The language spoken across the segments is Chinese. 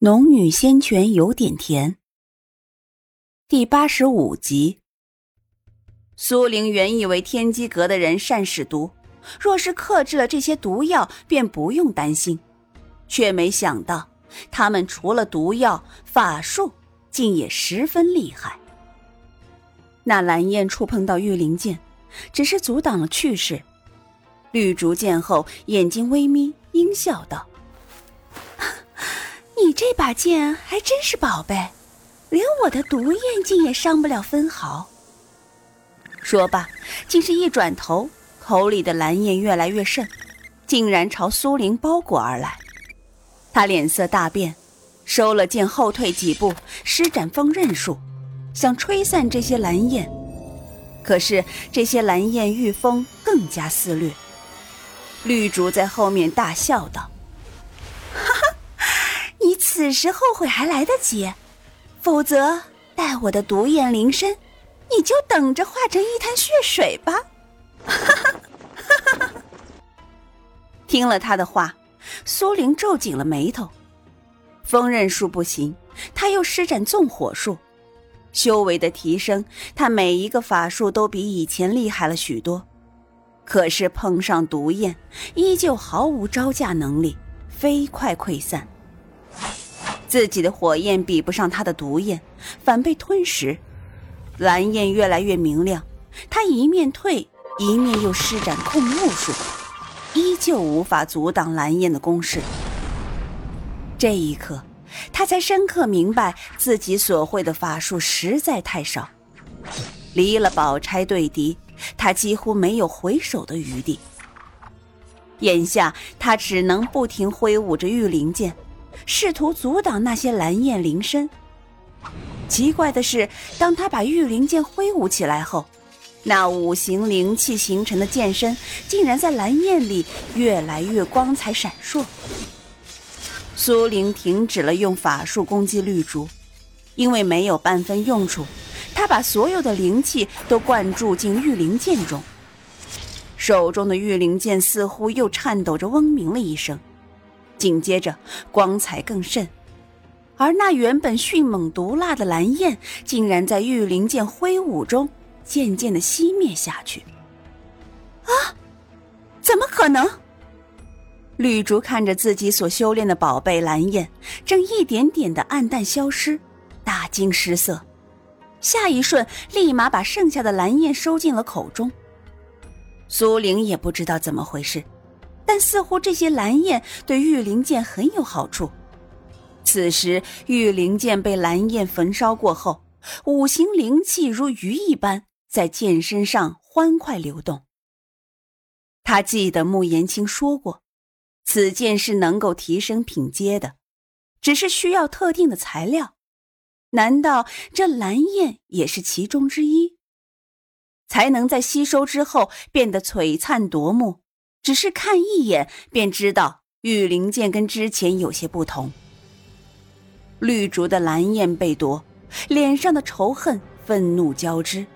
农女仙泉有点甜。第八十五集。苏玲原以为天机阁的人善使毒，若是克制了这些毒药，便不用担心，却没想到他们除了毒药，法术竟也十分厉害。那蓝焰触碰到玉灵剑，只是阻挡了去势。绿竹见后，眼睛微眯，阴笑道。你这把剑还真是宝贝，连我的毒焰竟也伤不了分毫。说罢，竟是一转头，口里的蓝焰越来越盛，竟然朝苏玲包裹而来。他脸色大变，收了剑，后退几步，施展风刃术，想吹散这些蓝焰。可是这些蓝焰遇风更加肆虐。绿竹在后面大笑道。此时后悔还来得及，否则待我的毒焰临身，你就等着化成一滩血水吧！哈哈哈哈哈听了他的话，苏玲皱紧了眉头。风刃术不行，他又施展纵火术，修为的提升，他每一个法术都比以前厉害了许多。可是碰上毒焰，依旧毫无招架能力，飞快溃散。自己的火焰比不上他的毒焰，反被吞食。蓝焰越来越明亮，他一面退，一面又施展控雾术，依旧无法阻挡蓝焰的攻势。这一刻，他才深刻明白自己所会的法术实在太少，离了宝钗对敌，他几乎没有回手的余地。眼下，他只能不停挥舞着玉灵剑。试图阻挡那些蓝焰灵身。奇怪的是，当他把玉灵剑挥舞起来后，那五行灵气形成的剑身竟然在蓝焰里越来越光彩闪烁。苏玲停止了用法术攻击绿竹，因为没有半分用处。他把所有的灵气都灌注进玉灵剑中，手中的玉灵剑似乎又颤抖着嗡鸣了一声。紧接着，光彩更甚，而那原本迅猛毒辣的蓝焰，竟然在玉灵剑挥舞中渐渐的熄灭下去。啊！怎么可能？绿竹看着自己所修炼的宝贝蓝焰，正一点点的暗淡消失，大惊失色，下一瞬立马把剩下的蓝焰收进了口中。苏玲也不知道怎么回事。但似乎这些蓝焰对玉灵剑很有好处。此时，玉灵剑被蓝焰焚烧过后，五行灵气如鱼一般在剑身上欢快流动。他记得穆言青说过，此剑是能够提升品阶的，只是需要特定的材料。难道这蓝焰也是其中之一？才能在吸收之后变得璀璨夺目。只是看一眼便知道，玉灵剑跟之前有些不同。绿竹的蓝焰被夺，脸上的仇恨、愤怒交织，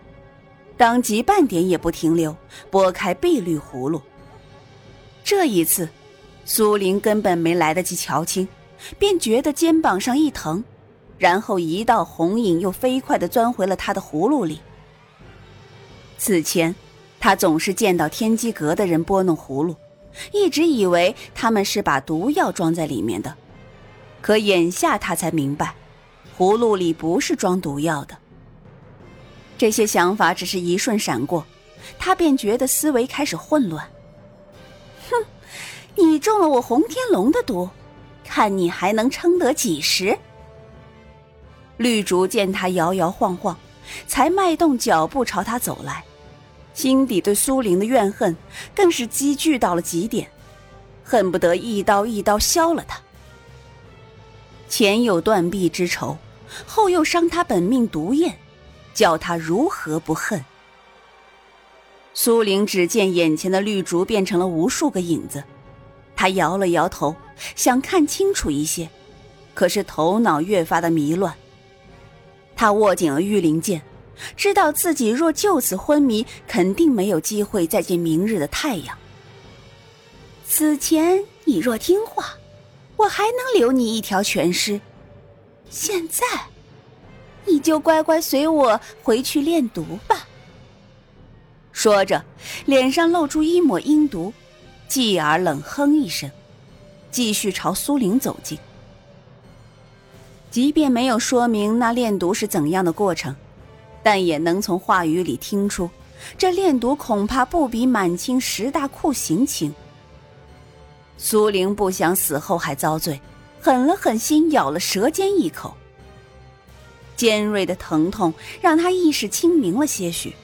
当即半点也不停留，拨开碧绿葫芦。这一次，苏玲根本没来得及瞧清，便觉得肩膀上一疼，然后一道红影又飞快地钻回了他的葫芦里。此前。他总是见到天机阁的人拨弄葫芦，一直以为他们是把毒药装在里面的，可眼下他才明白，葫芦里不是装毒药的。这些想法只是一瞬闪过，他便觉得思维开始混乱。哼，你中了我洪天龙的毒，看你还能撑得几时？绿竹见他摇摇晃晃，才迈动脚步朝他走来。心底对苏玲的怨恨更是积聚到了极点，恨不得一刀一刀削了他。前有断臂之仇，后又伤他本命毒焰，叫他如何不恨？苏玲只见眼前的绿竹变成了无数个影子，他摇了摇头，想看清楚一些，可是头脑越发的迷乱。他握紧了玉灵剑。知道自己若就此昏迷，肯定没有机会再见明日的太阳。此前你若听话，我还能留你一条全尸，现在，你就乖乖随我回去练毒吧。说着，脸上露出一抹阴毒，继而冷哼一声，继续朝苏玲走近。即便没有说明那炼毒是怎样的过程，但也能从话语里听出，这炼毒恐怕不比满清十大酷刑轻。苏玲不想死后还遭罪，狠了狠心，咬了舌尖一口。尖锐的疼痛让他意识清明了些许，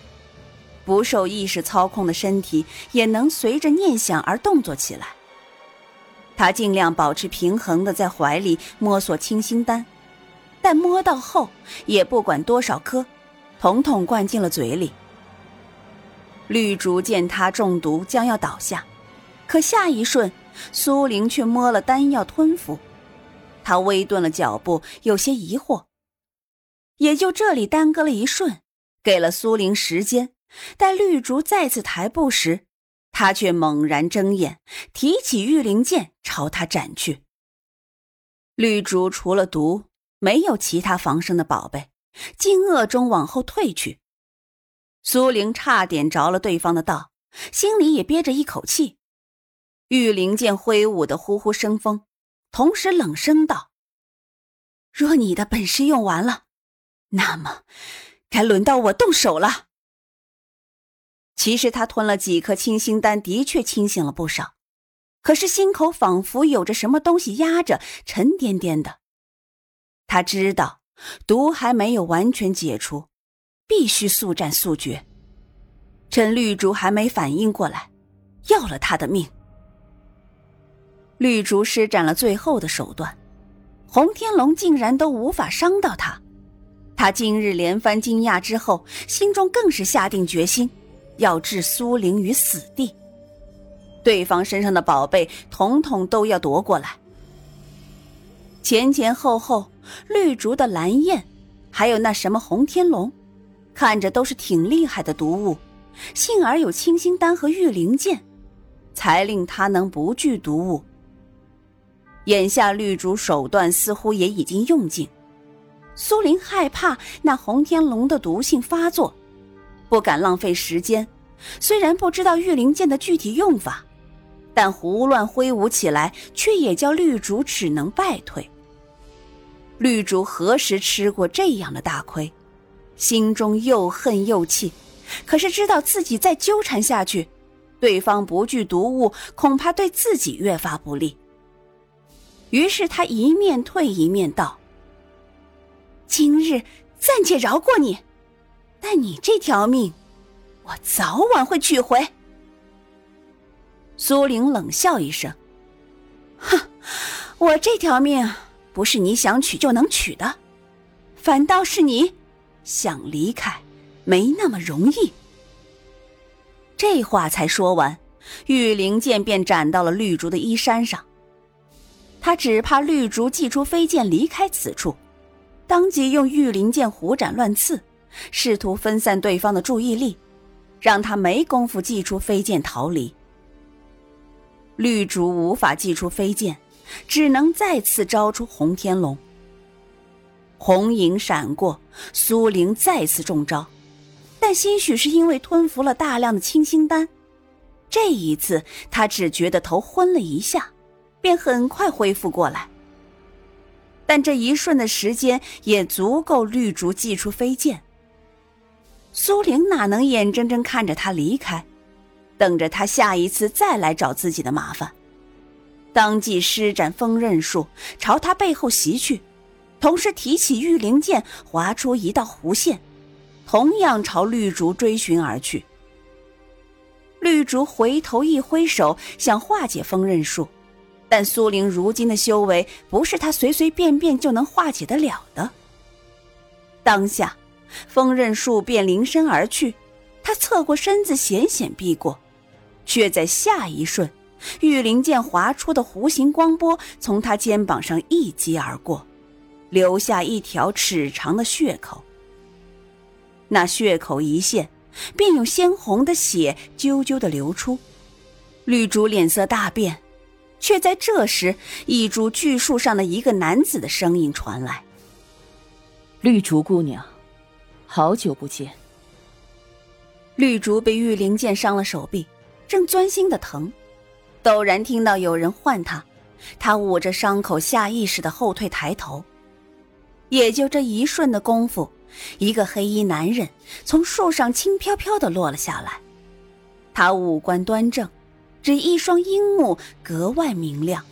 不受意识操控的身体也能随着念想而动作起来。他尽量保持平衡的在怀里摸索清心丹。但摸到后，也不管多少颗，统统灌进了嘴里。绿竹见他中毒将要倒下，可下一瞬，苏玲却摸了丹药吞服。他微顿了脚步，有些疑惑。也就这里耽搁了一瞬，给了苏玲时间。待绿竹再次抬步时，他却猛然睁眼，提起玉灵剑朝他斩去。绿竹除了毒。没有其他防身的宝贝，惊愕中往后退去。苏玲差点着了对方的道，心里也憋着一口气。玉灵剑挥舞的呼呼生风，同时冷声道：“若你的本事用完了，那么该轮到我动手了。”其实他吞了几颗清心丹，的确清醒了不少，可是心口仿佛有着什么东西压着，沉甸甸的。他知道毒还没有完全解除，必须速战速决。趁绿竹还没反应过来，要了他的命。绿竹施展了最后的手段，洪天龙竟然都无法伤到他。他今日连番惊讶之后，心中更是下定决心，要置苏玲于死地。对方身上的宝贝，统统都要夺过来。前前后后。绿竹的蓝焰，还有那什么红天龙，看着都是挺厉害的毒物，幸而有清心丹和玉灵剑，才令他能不惧毒物。眼下绿竹手段似乎也已经用尽，苏林害怕那红天龙的毒性发作，不敢浪费时间。虽然不知道玉灵剑的具体用法，但胡乱挥舞起来，却也叫绿竹只能败退。绿竹何时吃过这样的大亏，心中又恨又气，可是知道自己再纠缠下去，对方不惧毒物，恐怕对自己越发不利。于是他一面退一面道：“今日暂且饶过你，但你这条命，我早晚会取回。”苏玲冷笑一声：“哼，我这条命。”不是你想取就能取的，反倒是你想离开，没那么容易。这话才说完，玉灵剑便斩到了绿竹的衣衫上。他只怕绿竹祭出飞剑离开此处，当即用玉灵剑胡斩乱刺，试图分散对方的注意力，让他没工夫祭出飞剑逃离。绿竹无法祭出飞剑。只能再次招出洪天龙。红影闪过，苏玲再次中招，但兴许是因为吞服了大量的清心丹，这一次他只觉得头昏了一下，便很快恢复过来。但这一瞬的时间也足够绿竹祭出飞剑。苏玲哪能眼睁睁看着他离开，等着他下一次再来找自己的麻烦？当即施展锋刃术，朝他背后袭去，同时提起玉灵剑，划出一道弧线，同样朝绿竹追寻而去。绿竹回头一挥手，想化解锋刃术，但苏玲如今的修为不是他随随便便就能化解得了的。当下，锋刃术便临身而去，他侧过身子险险避过，却在下一瞬。玉灵剑划出的弧形光波从他肩膀上一击而过，留下一条尺长的血口。那血口一现，便有鲜红的血啾啾的流出。绿竹脸色大变，却在这时，一株巨树上的一个男子的声音传来：“绿竹姑娘，好久不见。绿竹被玉灵剑伤了手臂，正钻心的疼，陡然听到有人唤他，他捂着伤口，下意识的后退，抬头。也就这一瞬的功夫，一个黑衣男人从树上轻飘飘的落了下来。他五官端正，只一双樱目格外明亮，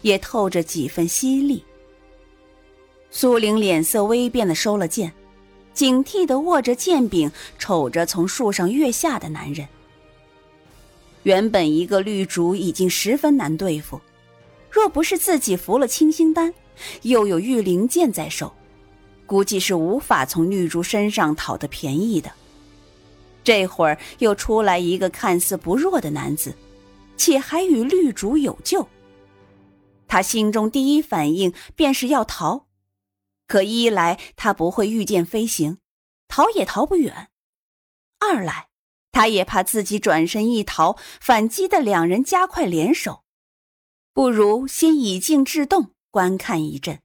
也透着几分犀利。苏玲脸色微变的收了剑，警惕的握着剑柄，瞅着从树上跃下的男人。原本一个绿竹已经十分难对付，若不是自己服了清心丹，又有玉灵剑在手，估计是无法从绿竹身上讨得便宜的。这会儿又出来一个看似不弱的男子，且还与绿竹有救，他心中第一反应便是要逃。可一来他不会御剑飞行，逃也逃不远；二来他也怕自己转身一逃，反击的两人加快联手，不如先以静制动，观看一阵。